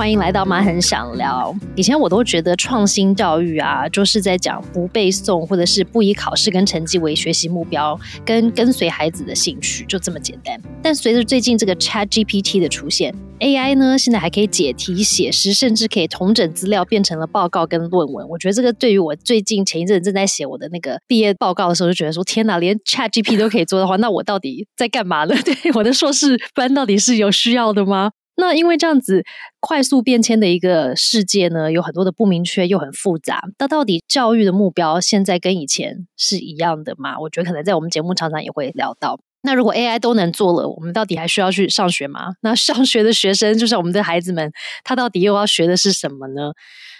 欢迎来到妈很想聊。以前我都觉得创新教育啊，就是在讲不背诵，或者是不以考试跟成绩为学习目标，跟跟随孩子的兴趣，就这么简单。但随着最近这个 Chat GPT 的出现，AI 呢现在还可以解题、写诗，甚至可以同整资料变成了报告跟论文。我觉得这个对于我最近前一阵正在写我的那个毕业报告的时候，就觉得说天哪，连 Chat GPT 都可以做的话，那我到底在干嘛呢？对我的硕士班到底是有需要的吗？那因为这样子快速变迁的一个世界呢，有很多的不明确又很复杂。那到底教育的目标现在跟以前是一样的吗？我觉得可能在我们节目常常也会聊到。那如果 AI 都能做了，我们到底还需要去上学吗？那上学的学生，就是我们的孩子们，他到底又要学的是什么呢？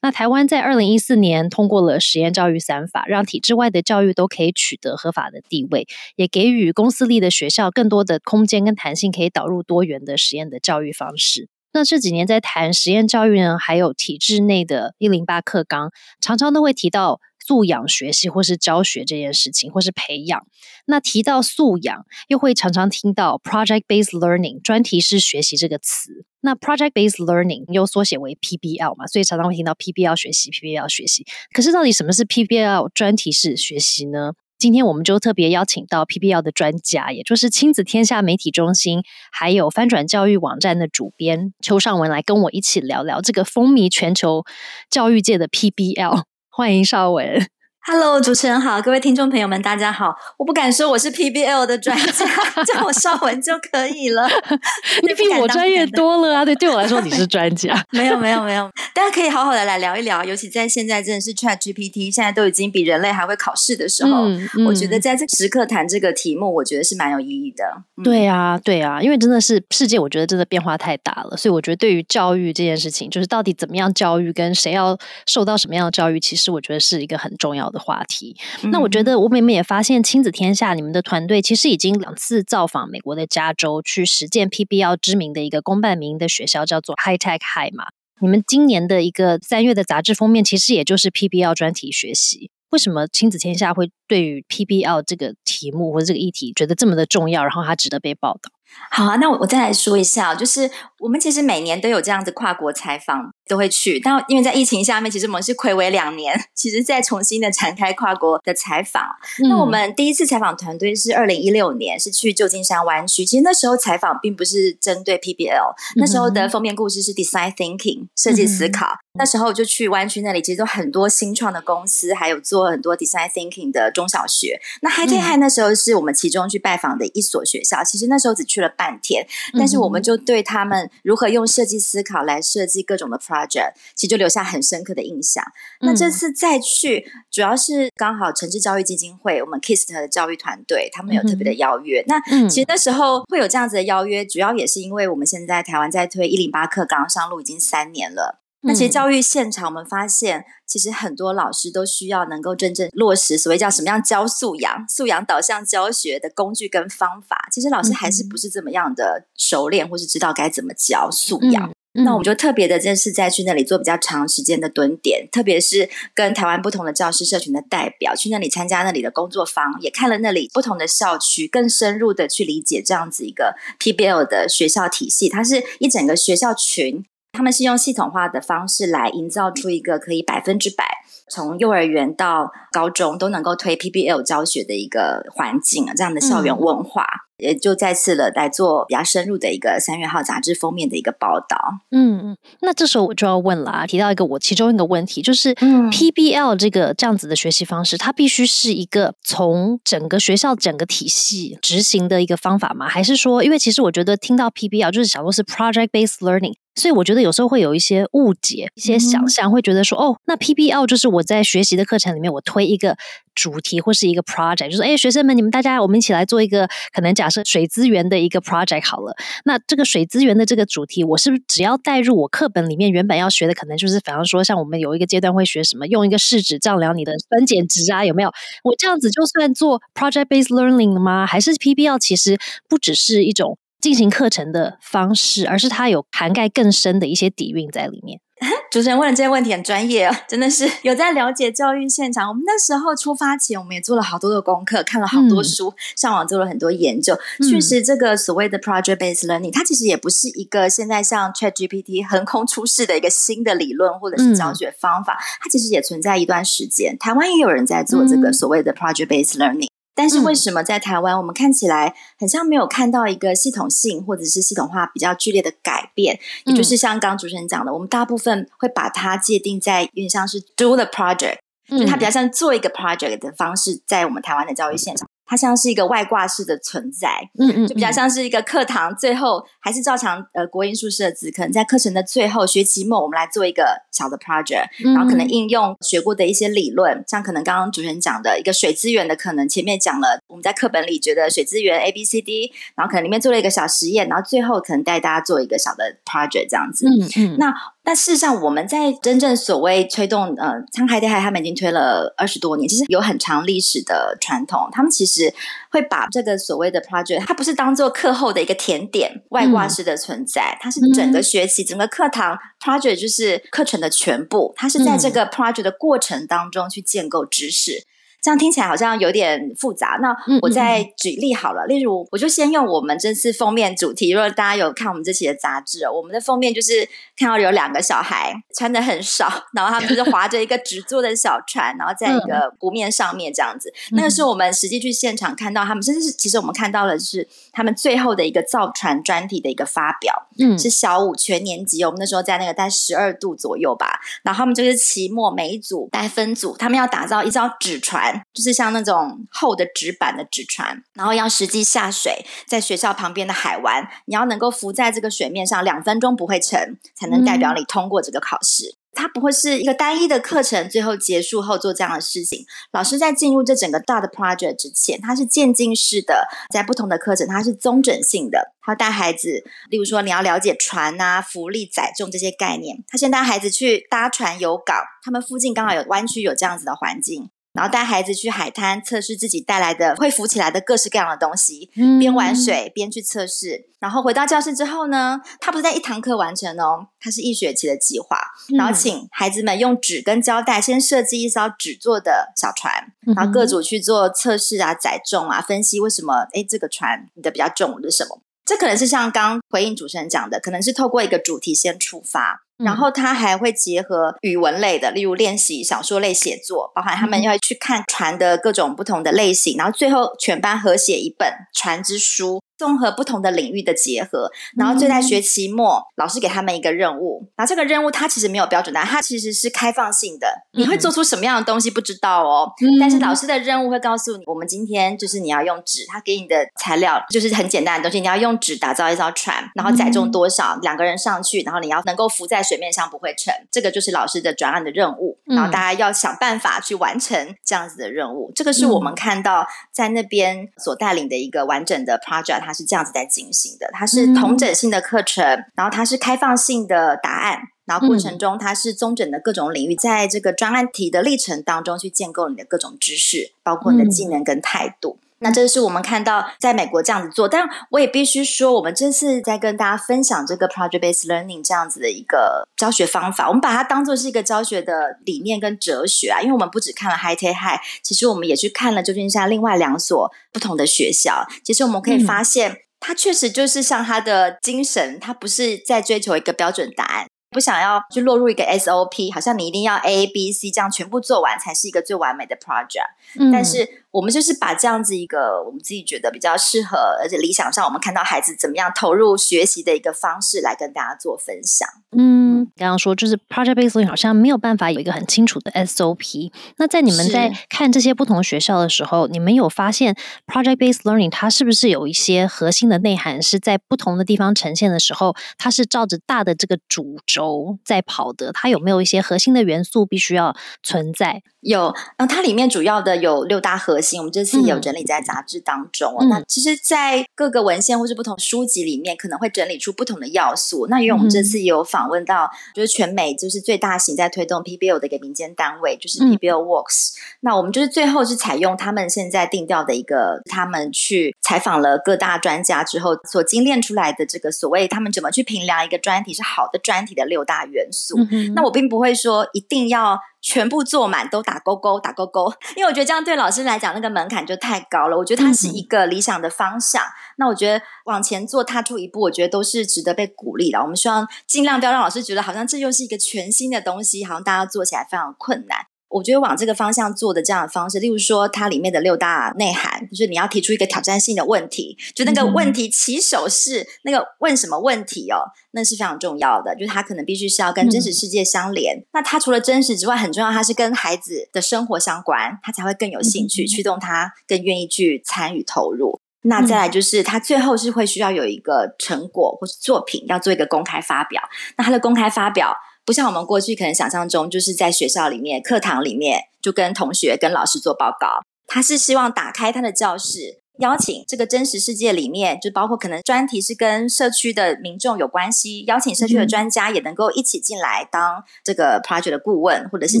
那台湾在二零一四年通过了实验教育三法，让体制外的教育都可以取得合法的地位，也给予公私立的学校更多的空间跟弹性，可以导入多元的实验的教育方式。那这几年在谈实验教育呢，还有体制内的一零八课纲，常常都会提到。素养学习或是教学这件事情，或是培养。那提到素养，又会常常听到 project-based learning 专题式学习这个词。那 project-based learning 又缩写为 PBL 嘛，所以常常会听到 PBL 学习，PBL 学习。可是到底什么是 PBL 专题式学习呢？今天我们就特别邀请到 PBL 的专家，也就是亲子天下媒体中心，还有翻转教育网站的主编邱尚文，来跟我一起聊聊这个风靡全球教育界的 PBL。欢迎邵文。Hello，主持人好，各位听众朋友们，大家好。我不敢说我是 PBL 的专家，叫我邵文就可以了。你比我专业多了啊！对，对我来说你是专家。没有，没有，没有。大家可以好好的来聊一聊，尤其在现在真的是 Chat GPT，现在都已经比人类还会考试的时候，我觉得在这时刻谈这个题目，我觉得是蛮有意义的。对啊，对啊，因为真的是世界，我觉得真的变化太大了，所以我觉得对于教育这件事情，就是到底怎么样教育，跟谁要受到什么样的教育，其实我觉得是一个很重要的。话题，那我觉得我妹妹也发现亲子天下你们的团队其实已经两次造访美国的加州，去实践 PBL 知名的一个公办民营的学校，叫做 High Tech High 嘛。你们今年的一个三月的杂志封面，其实也就是 PBL 专题学习。为什么亲子天下会对于 PBL 这个题目或者这个议题觉得这么的重要，然后它值得被报道？好啊，那我我再来说一下，就是我们其实每年都有这样子跨国采访。都会去，但因为在疫情下面，其实我们是暌违两年，其实再重新的展开跨国的采访。那我们第一次采访团队是二零一六年，是去旧金山湾区。其实那时候采访并不是针对 PBL，那时候的封面故事是 Design Thinking 设计思考。那时候就去湾区那里，其实都很多新创的公司，还有做很多 Design Thinking 的中小学。那 High Tech High 那时候是我们其中去拜访的一所学校，其实那时候只去了半天，但是我们就对他们如何用设计思考来设计各种的 project，其实就留下很深刻的印象。那这次再去，主要是刚好城市教育基金会，我们 KIST 的教育团队，他们有特别的邀约。那其实那时候会有这样子的邀约，主要也是因为我们现在台湾在推一零八课纲上路已经三年了。那其实教育现场，我们发现，其实很多老师都需要能够真正落实所谓叫什么样教素养、素养导向教学的工具跟方法。其实老师还是不是这么样的熟练，或是知道该怎么教素养。那我们就特别的，这次再去那里做比较长时间的蹲点，特别是跟台湾不同的教师社群的代表去那里参加那里的工作坊，也看了那里不同的校区，更深入的去理解这样子一个 PBL 的学校体系，它是一整个学校群。他们是用系统化的方式来营造出一个可以百分之百从幼儿园到高中都能够推 PBL 教学的一个环境啊，这样的校园文化，也就再次了来做比较深入的一个三月号杂志封面的一个报道。嗯嗯，那这时候我就要问了啊，提到一个我其中一个问题，就是 PBL 这个这样子的学习方式，它必须是一个从整个学校整个体系执行的一个方法吗？还是说，因为其实我觉得听到 PBL 就是想说是 project based learning。所以我觉得有时候会有一些误解、一些想象，会觉得说，哦，那 PBL 就是我在学习的课程里面，我推一个主题或是一个 project，就是哎，学生们，你们大家，我们一起来做一个可能假设水资源的一个 project 好了。那这个水资源的这个主题，我是不是只要带入我课本里面原本要学的，可能就是，比方说，像我们有一个阶段会学什么，用一个试纸丈量你的酸碱值啊，有没有？我这样子就算做 project based learning 了吗？还是 PBL 其实不只是一种？进行课程的方式，而是它有涵盖更深的一些底蕴在里面。主持人问的这些问题很专业哦，真的是 有在了解教育现场。我们那时候出发前，我们也做了好多的功课，看了好多书，上网做了很多研究。确实，这个所谓的 project based learning，它其实也不是一个现在像 Chat GPT 横空出世的一个新的理论或者是教学方法，它其实也存在一段时间。台湾也有人在做这个所谓的 project based learning。但是为什么在台湾，我们看起来很像没有看到一个系统性或者是系统化比较剧烈的改变？也就是像刚主持人讲的，我们大部分会把它界定在有点像是 do the project，就它比较像做一个 project 的方式，在我们台湾的教育现场。它像是一个外挂式的存在，嗯嗯，就比较像是一个课堂最后还是照常呃国音数设置，可能在课程的最后学期末，我们来做一个小的 project，然后可能应用学过的一些理论，像可能刚刚主持人讲的一个水资源的，可能前面讲了我们在课本里觉得水资源 A B C D，然后可能里面做了一个小实验，然后最后可能带大家做一个小的 project 这样子，嗯嗯，那。但事实上，我们在真正所谓推动呃，沧海电海他们已经推了二十多年，其实有很长历史的传统。他们其实会把这个所谓的 project，它不是当做课后的一个甜点、外挂式的存在，它是整个学期、整个课堂 project 就是课程的全部。它是在这个 project 的过程当中去建构知识。这样听起来好像有点复杂。那我再举例好了，例如，我就先用我们这次封面主题。如果大家有看我们这期的杂志，我们的封面就是看到有两个小孩穿的很少，然后他们就是划着一个 纸做的小船，然后在一个湖面上面这样子。那个是我们实际去现场看到他们，甚至是其实我们看到的是他们最后的一个造船专题的一个发表。嗯，是小五全年级，我们那时候在那个在十二度左右吧。然后他们就是期末每一组带分组，他们要打造一艘纸船。就是像那种厚的纸板的纸船，然后要实际下水，在学校旁边的海湾，你要能够浮在这个水面上两分钟不会沉，才能代表你通过这个考试。它不会是一个单一的课程，最后结束后做这样的事情。老师在进入这整个大的 project 之前，它是渐进式的，在不同的课程，它是综整性的。他带孩子，例如说你要了解船啊、浮力、载重这些概念。他先带孩子去搭船游港，他们附近刚好有湾区，有这样子的环境。然后带孩子去海滩测试自己带来的会浮起来的各式各样的东西，边玩水边去测试。然后回到教室之后呢，他不是在一堂课完成哦，他是一学期的计划。然后请孩子们用纸跟胶带先设计一艘纸做的小船，然后各组去做测试啊、载重啊、分析为什么哎这个船你的比较重是什么。这可能是像刚回应主持人讲的，可能是透过一个主题先出发。然后他还会结合语文类的，例如练习小说类写作，包含他们要去看船的各种不同的类型，然后最后全班合写一本船之书。综合不同的领域的结合，然后就在学期末，老师给他们一个任务。然后这个任务它其实没有标准答案，它其实是开放性的。你会做出什么样的东西不知道哦。但是老师的任务会告诉你，我们今天就是你要用纸，他给你的材料就是很简单的东西，你要用纸打造一艘船，然后载重多少，两个人上去，然后你要能够浮在水面上不会沉。这个就是老师的转案的任务。然后大家要想办法去完成这样子的任务。这个是我们看到在那边所带领的一个完整的 project。它是这样子在进行的，它是同整性的课程，然后它是开放性的答案，然后过程中它是综整的各种领域，在这个专案题的历程当中去建构你的各种知识，包括你的技能跟态度。那这是我们看到在美国这样子做，但我也必须说，我们这次在跟大家分享这个 project based learning 这样子的一个教学方法，我们把它当做是一个教学的理念跟哲学啊，因为我们不只看了 High Tech High，其实我们也去看了旧金山另外两所不同的学校，其实我们可以发现，它确实就是像它的精神，它不是在追求一个标准答案。不想要去落入一个 SOP，好像你一定要 A B C 这样全部做完才是一个最完美的 project。但是我们就是把这样子一个我们自己觉得比较适合，而且理想上我们看到孩子怎么样投入学习的一个方式来跟大家做分享。嗯，刚刚说就是 project based learning 好像没有办法有一个很清楚的 SOP。那在你们在看这些不同学校的时候，你们有发现 project based learning 它是不是有一些核心的内涵是在不同的地方呈现的时候，它是照着大的这个主轴在跑的？它有没有一些核心的元素必须要存在？有，那它里面主要的有六大核心，我们这次也有整理在杂志当中。那其实，在各个文献或是不同书籍里面，可能会整理出不同的要素。那因为我们这次有访问到，就是全美就是最大型在推动 PBL 的一个民间单位，就是 PBL Works。那我们就是最后是采用他们现在定调的一个，他们去采访了各大专家之后所精炼出来的这个所谓他们怎么去评量一个专题是好的专题的六大元素。那我并不会说一定要。全部坐满都打勾勾打勾勾，因为我觉得这样对老师来讲那个门槛就太高了。我觉得它是一个理想的方向。那我觉得往前做踏出一步，我觉得都是值得被鼓励的。我们希望尽量不要让老师觉得好像这又是一个全新的东西，好像大家做起来非常困难。我觉得往这个方向做的这样的方式，例如说它里面的六大内涵，就是你要提出一个挑战性的问题，就那个问题起手是那个问什么问题哦，那是非常重要的。就是它可能必须是要跟真实世界相连。那它除了真实之外，很重要，它是跟孩子的生活相关，他才会更有兴趣，驱动他更愿意去参与投入。那再来就是，他最后是会需要有一个成果或是作品要做一个公开发表。那他的公开发表。不像我们过去可能想象中，就是在学校里面、课堂里面就跟同学、跟老师做报告。他是希望打开他的教室。邀请这个真实世界里面，就包括可能专题是跟社区的民众有关系，邀请社区的专家也能够一起进来当这个 project 的顾问，或者是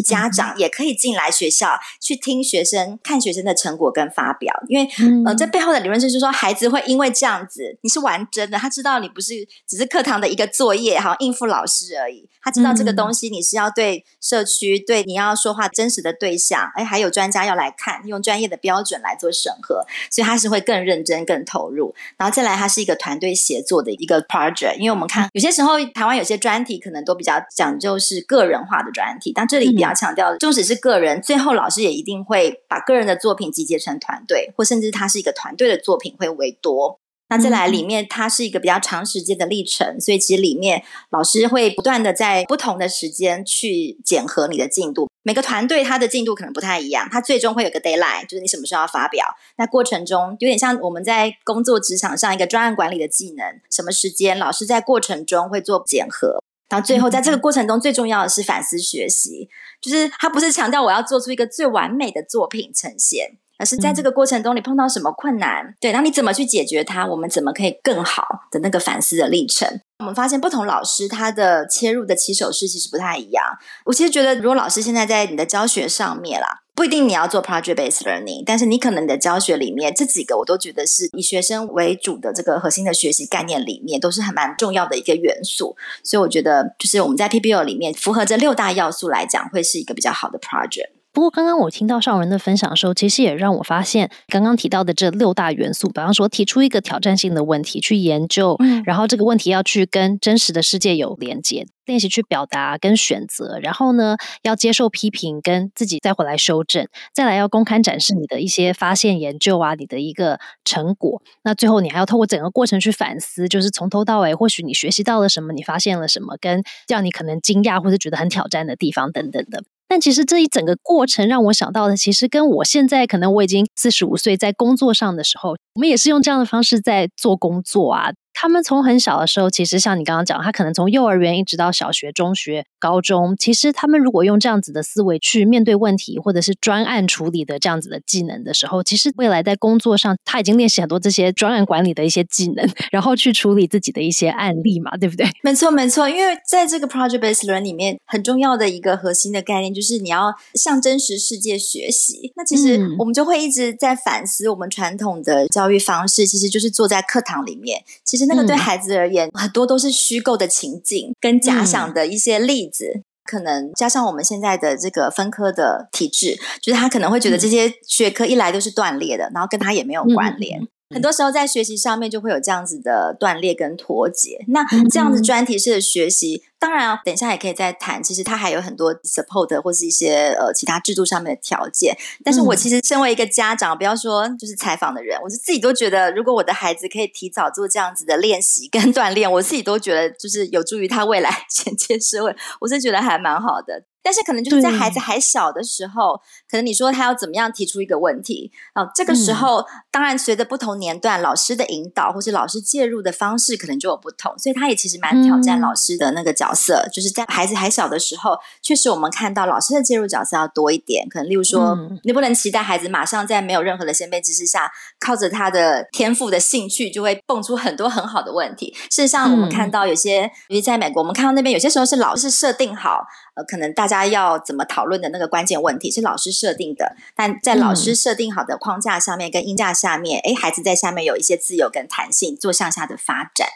家长也可以进来学校去听学生看学生的成果跟发表。因为呃，这背后的理论是就是说，孩子会因为这样子，你是玩真的，他知道你不是只是课堂的一个作业，好像应付老师而已。他知道这个东西你是要对社区，对你要说话真实的对象，哎，还有专家要来看，用专业的标准来做审核，所以他是。会更认真、更投入，然后再来，它是一个团队协作的一个 project。因为我们看有些时候台湾有些专题可能都比较讲究是个人化的专题，但这里比较强调，纵使是个人，最后老师也一定会把个人的作品集结成团队，或甚至它是一个团队的作品会为多。那再来里面，它是一个比较长时间的历程，所以其实里面老师会不断的在不同的时间去检核你的进度。每个团队它的进度可能不太一样，它最终会有个 d a y l i n e 就是你什么时候要发表。那过程中有点像我们在工作职场上一个专案管理的技能，什么时间老师在过程中会做检核，到最后在这个过程中最重要的是反思学习，就是他不是强调我要做出一个最完美的作品呈现。而是在这个过程中，你碰到什么困难？对，然后你怎么去解决它？我们怎么可以更好的那个反思的历程？我们发现不同老师他的切入的起手式其实不太一样。我其实觉得，如果老师现在在你的教学上面啦，不一定你要做 project based learning，但是你可能你的教学里面这几个，我都觉得是以学生为主的这个核心的学习概念里面，都是很蛮重要的一个元素。所以我觉得，就是我们在 PBL 里面符合这六大要素来讲，会是一个比较好的 project。不过，刚刚我听到少文的分享的时候，其实也让我发现，刚刚提到的这六大元素，比方说提出一个挑战性的问题去研究，嗯然后这个问题要去跟真实的世界有连接，练习去表达跟选择，然后呢要接受批评，跟自己再回来修正，再来要公开展示你的一些发现研究啊，你的一个成果。那最后你还要透过整个过程去反思，就是从头到尾，或许你学习到了什么，你发现了什么，跟让你可能惊讶或者觉得很挑战的地方等等的。但其实这一整个过程让我想到的，其实跟我现在可能我已经四十五岁，在工作上的时候，我们也是用这样的方式在做工作啊。他们从很小的时候，其实像你刚刚讲，他可能从幼儿园一直到小学、中学、高中，其实他们如果用这样子的思维去面对问题，或者是专案处理的这样子的技能的时候，其实未来在工作上他已经练习很多这些专案管理的一些技能，然后去处理自己的一些案例嘛，对不对？没错，没错。因为在这个 project based learn 里面，很重要的一个核心的概念就是你要向真实世界学习。那其实我们就会一直在反思我们传统的教育方式，其实就是坐在课堂里面，其实。那个对孩子而言，很多都是虚构的情境跟假想的一些例子，可能加上我们现在的这个分科的体制，就是他可能会觉得这些学科一来都是断裂的，然后跟他也没有关联。很多时候在学习上面就会有这样子的断裂跟脱节。那这样子专题式的学习。当然啊，等一下也可以再谈。其实它还有很多 support 或是一些呃其他制度上面的条件。但是我其实身为一个家长，不要说就是采访的人，我是自己都觉得，如果我的孩子可以提早做这样子的练习跟 锻炼，我自己都觉得就是有助于他未来 衔接社会。我是觉得还蛮好的。但是可能就是在孩子还小的时候，可能你说他要怎么样提出一个问题哦，这个时候当然随着不同年段，老师的引导或是老师介入的方式可能就有不同，所以他也其实蛮挑战老师的那个角色，就是在孩子还小的时候，确实我们看到老师的介入角色要多一点，可能例如说你不能期待孩子马上在没有任何的先辈知识下，靠着他的天赋的兴趣就会蹦出很多很好的问题。事实上，我们看到有些，尤其在美国，我们看到那边有些时候是老师设定好。呃，可能大家要怎么讨论的那个关键问题是老师设定的，但在老师设定好的框架下面跟音架下面，哎，孩子在下面有一些自由跟弹性，做向下的发展。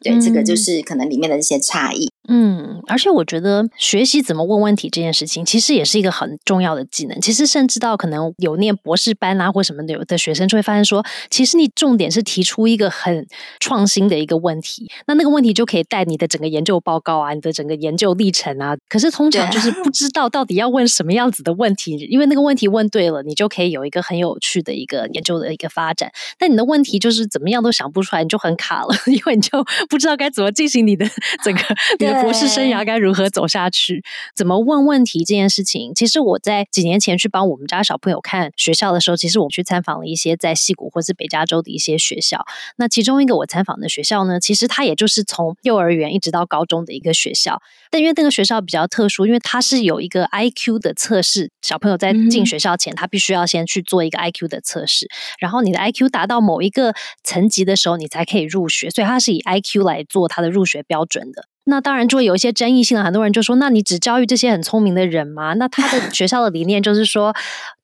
对，这个就是可能里面的一些差异。嗯，而且我觉得学习怎么问问题这件事情，其实也是一个很重要的技能。其实甚至到可能有念博士班啊或什么的，有的学生就会发现说，其实你重点是提出一个很创新的一个问题，那那个问题就可以带你的整个研究报告啊，你的整个研究历程啊。可是通常就是不知道到底要问什么样子的问题，因为那个问题问对了，你就可以有一个很有趣的一个研究的一个发展。但你的问题就是怎么样都想不出来，你就很卡了，因为你就不知道该怎么进行你的整个 你的。博士生涯该如何走下去？怎么问问题这件事情，其实我在几年前去帮我们家小朋友看学校的时候，其实我去参访了一些在西谷或是北加州的一些学校。那其中一个我参访的学校呢，其实它也就是从幼儿园一直到高中的一个学校。但因为那个学校比较特殊，因为它是有一个 I Q 的测试，小朋友在进学校前，他必须要先去做一个 I Q 的测试，然后你的 I Q 达到某一个层级的时候，你才可以入学。所以它是以 I Q 来做它的入学标准的。那当然就会有一些争议性了，很多人就说：“那你只教育这些很聪明的人吗？”那他的 学校的理念就是说。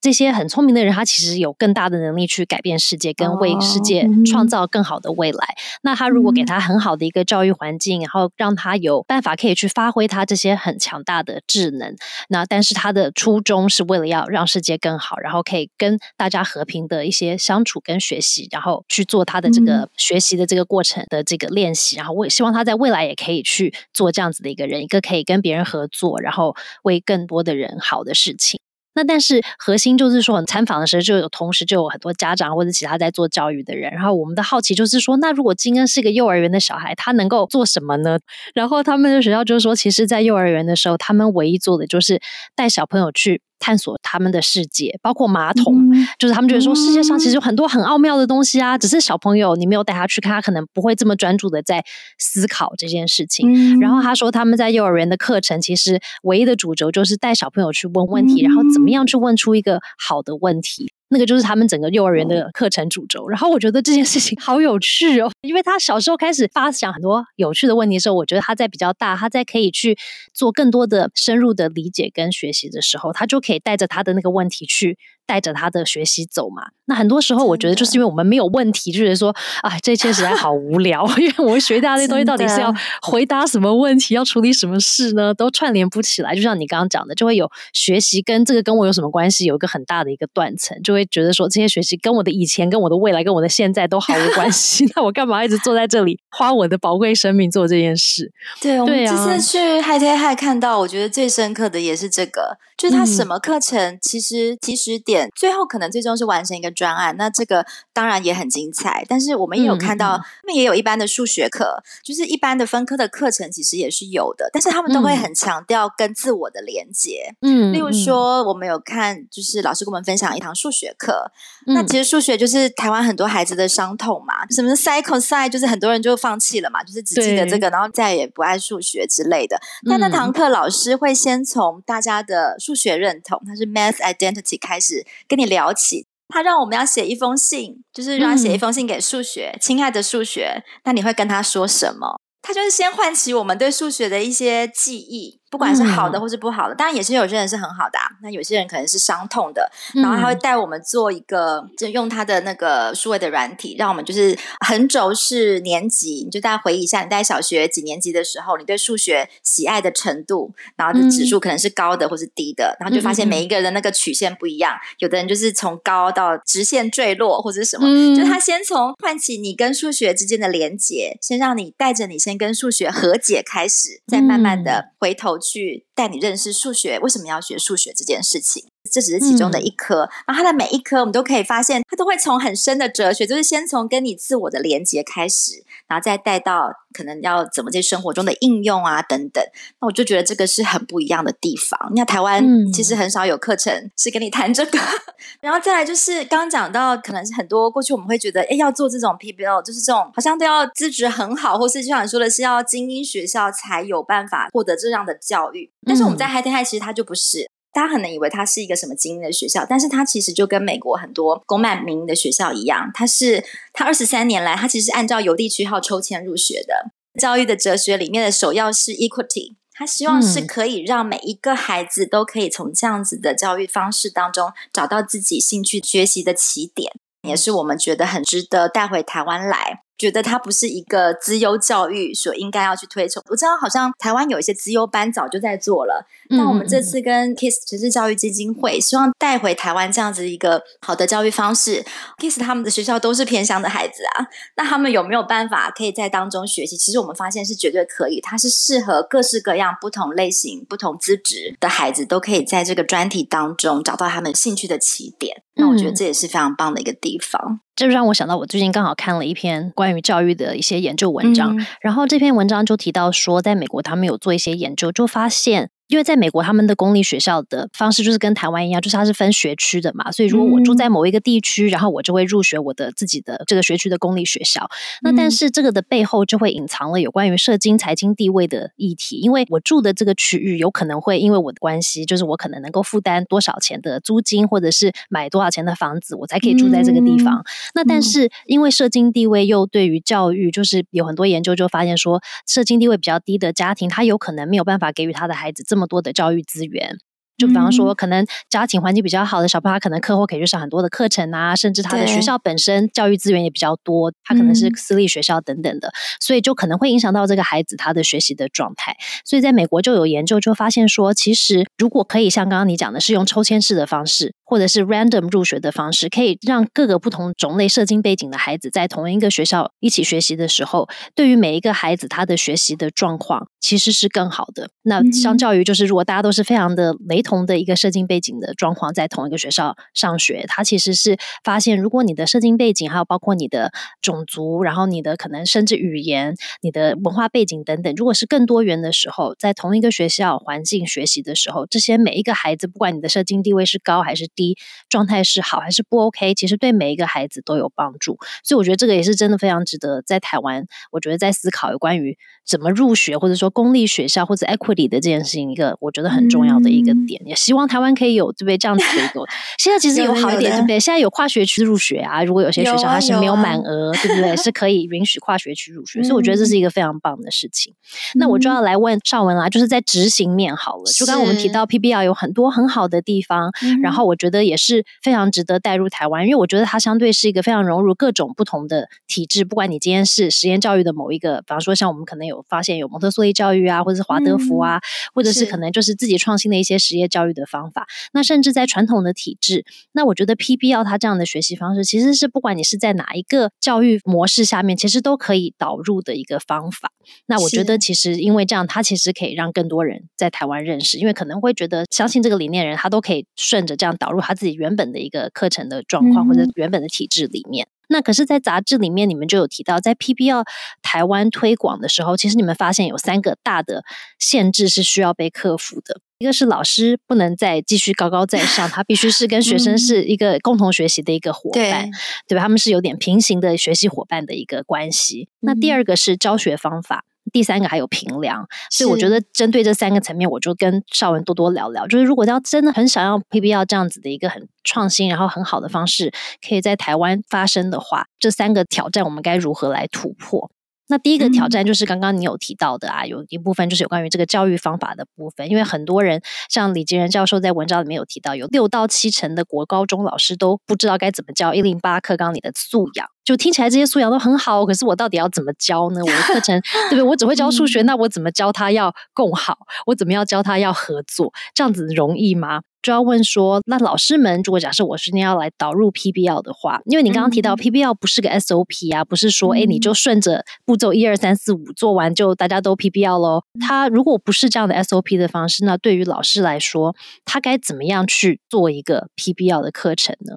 这些很聪明的人，他其实有更大的能力去改变世界，跟为世界创造更好的未来。那他如果给他很好的一个教育环境，然后让他有办法可以去发挥他这些很强大的智能，那但是他的初衷是为了要让世界更好，然后可以跟大家和平的一些相处跟学习，然后去做他的这个学习的这个过程的这个练习。然后我也希望他在未来也可以去做这样子的一个人，一个可以跟别人合作，然后为更多的人好的事情。那但是核心就是说，参访的时候就有同时就有很多家长或者其他在做教育的人，然后我们的好奇就是说，那如果金恩是个幼儿园的小孩，他能够做什么呢？然后他们的学校就是说，其实，在幼儿园的时候，他们唯一做的就是带小朋友去。探索他们的世界，包括马桶，就是他们觉得说世界上其实有很多很奥妙的东西啊，只是小朋友你没有带他去看，他可能不会这么专注的在思考这件事情。然后他说他们在幼儿园的课程，其实唯一的主轴就是带小朋友去问问题，然后怎么样去问出一个好的问题。那个就是他们整个幼儿园的课程主轴，然后我觉得这件事情好有趣哦，因为他小时候开始发想很多有趣的问题的时候，我觉得他在比较大，他在可以去做更多的深入的理解跟学习的时候，他就可以带着他的那个问题去。带着他的学习走嘛？那很多时候，我觉得就是因为我们没有问题，就觉得说，哎，这一切实在好无聊。因为我们学一大堆东西，到底是要回答什么问题，要处理什么事呢？都串联不起来。就像你刚刚讲的，就会有学习跟这个跟我有什么关系？有一个很大的一个断层，就会觉得说，这些学习跟我的以前、跟我的未来、跟我的现在都毫无关系。那我干嘛一直坐在这里，花我的宝贵生命做这件事？对，我们这次去嗨天嗨看到，我觉得最深刻的也是这个，就是他什么课程，其实其实点。最后可能最终是完成一个专案，那这个当然也很精彩。但是我们也有看到，他们也有一般的数学课，就是一般的分科的课程，其实也是有的。但是他们都会很强调跟自我的连接。嗯，例如说，我们有看，就是老师跟我们分享一堂数学课。那其实数学就是台湾很多孩子的伤痛嘛，什么 sin cos，就是很多人就放弃了嘛，就是只记得这个，然后再也不爱数学之类的。但那堂课老师会先从大家的数学认同，他是 math identity 开始。跟你聊起，他让我们要写一封信，就是让他写一封信给数学，亲爱的数学，那你会跟他说什么？他就是先唤起我们对数学的一些记忆。不管是好的或是不好的，当然也是有些人是很好的。啊那有些人可能是伤痛的，然后他会带我们做一个，就用他的那个数位的软体，让我们就是横轴是年级，你就大家回忆一下，你在小学几年级的时候，你对数学喜爱的程度，然后的指数可能是高的或是低的，然后就发现每一个人的那个曲线不一样，有的人就是从高到直线坠落或者什么，就他先从唤起你跟数学之间的连接，先让你带着你先跟数学和解开始，再慢慢的回头。去带你认识数学，为什么要学数学这件事情？这只是其中的一科。然后它的每一科，我们都可以发现，它都会从很深的哲学，就是先从跟你自我的连接开始，然后再带到可能要怎么在生活中的应用啊等等。那我就觉得这个是很不一样的地方。你看台湾其实很少有课程是跟你谈这个。然后再来就是刚刚讲到，可能是很多过去我们会觉得，哎，要做这种 PBL，就是这种好像都要资质很好，或是就像你说的是要精英学校才有办法获得这样的教育。但是我们在海天海其实它就不是，大家可能以为它是一个什么精英的学校，但是它其实就跟美国很多公办民营的学校一样，它是它二十三年来，它其实是按照邮递区号抽签入学的。教育的哲学里面的首要是 equity，他希望是可以让每一个孩子都可以从这样子的教育方式当中找到自己兴趣学习的起点，也是我们觉得很值得带回台湾来。觉得它不是一个资优教育所应该要去推崇。我知道好像台湾有一些资优班早就在做了，那我们这次跟 Kiss 城市教育基金会希望带回台湾这样子一个好的教育方式。Kiss 他们的学校都是偏乡的孩子啊，那他们有没有办法可以在当中学习？其实我们发现是绝对可以，它是适合各式各样、不同类型、不同资质的孩子都可以在这个专题当中找到他们兴趣的起点。那我觉得这也是非常棒的一个地方。这就让我想到，我最近刚好看了一篇关于教育的一些研究文章，然后这篇文章就提到说，在美国他们有做一些研究，就发现。因为在美国，他们的公立学校的方式就是跟台湾一样，就是它是分学区的嘛。所以如果我住在某一个地区，然后我就会入学我的自己的这个学区的公立学校。那但是这个的背后就会隐藏了有关于社经财经地位的议题，因为我住的这个区域有可能会因为我的关系，就是我可能能够负担多少钱的租金，或者是买多少钱的房子，我才可以住在这个地方。那但是因为社经地位又对于教育，就是有很多研究就发现说，社经地位比较低的家庭，他有可能没有办法给予他的孩子这么多的教育资源。就比方说，可能家庭环境比较好的小朋友，他可能课后可以去上很多的课程啊，甚至他的学校本身教育资源也比较多，他可能是私立学校等等的，所以就可能会影响到这个孩子他的学习的状态。所以在美国就有研究就发现说，其实如果可以像刚刚你讲的，是用抽签式的方式，或者是 random 入学的方式，可以让各个不同种类社经背景的孩子在同一个学校一起学习的时候，对于每一个孩子他的学习的状况其实是更好的。那相较于就是如果大家都是非常的雷。同的一个社经背景的状况，在同一个学校上学，他其实是发现，如果你的社经背景，还有包括你的种族，然后你的可能甚至语言、你的文化背景等等，如果是更多元的时候，在同一个学校环境学习的时候，这些每一个孩子，不管你的社经地位是高还是低，状态是好还是不 OK，其实对每一个孩子都有帮助。所以我觉得这个也是真的非常值得在台湾，我觉得在思考有关于怎么入学，或者说公立学校或者 equity 的这件事情，一个我觉得很重要的一个点。也希望台湾可以有对不对这样子的一个，现在其实有好一点对不对？现在有跨学区入学啊，如果有些学校它是没有满额，对不对？是可以允许跨学区入学，所以我觉得这是一个非常棒的事情。那我就要来问邵文啦，就是在执行面好了，就刚刚我们提到 PBL 有很多很好的地方，然后我觉得也是非常值得带入台湾，因为我觉得它相对是一个非常融入各种不同的体制，不管你今天是实验教育的某一个，比方说像我们可能有发现有蒙特梭利教育啊，或者是华德福啊，或者是可能就是自己创新的一些实验教育的方法。那甚至在传统的体制，那我觉得 PBL 它这样的学习方式，其实是不管你是在哪一个教育模式下面，其实都可以导入的一个方法。那我觉得其实因为这样，它其实可以让更多人在台湾认识，因为可能会觉得相信这个理念人，他都可以顺着这样导入他自己原本的一个课程的状况或者原本的体制里面。那可是，在杂志里面，你们就有提到，在 PBL 台湾推广的时候，其实你们发现有三个大的限制是需要被克服的。一个是老师不能再继续高高在上，他必须是跟学生是一个共同学习的一个伙伴，对吧？他们是有点平行的学习伙伴的一个关系。那第二个是教学方法，第三个还有评量。所以我觉得针对这三个层面，我就跟邵文多多聊聊。就是如果要真的很想要 PBL 这样子的一个很创新，然后很好的方式，可以在台湾发生的话，这三个挑战我们该如何来突破？那第一个挑战就是刚刚你有提到的啊，有一部分就是有关于这个教育方法的部分，因为很多人像李吉仁教授在文章里面有提到，有六到七成的国高中老师都不知道该怎么教一零八课纲里的素养。就听起来这些素养都很好，可是我到底要怎么教呢？我的课程对不对？我只会教数学，那我怎么教他要共好？我怎么样教他要合作？这样子容易吗？就要问说，那老师们，如果假设我是要来导入 PBL 的话，因为你刚刚提到 PBL 不是个 SOP 啊，不是说哎你就顺着步骤一二三四五做完就大家都 PBL 喽。他如果不是这样的 SOP 的方式，那对于老师来说，他该怎么样去做一个 PBL 的课程呢？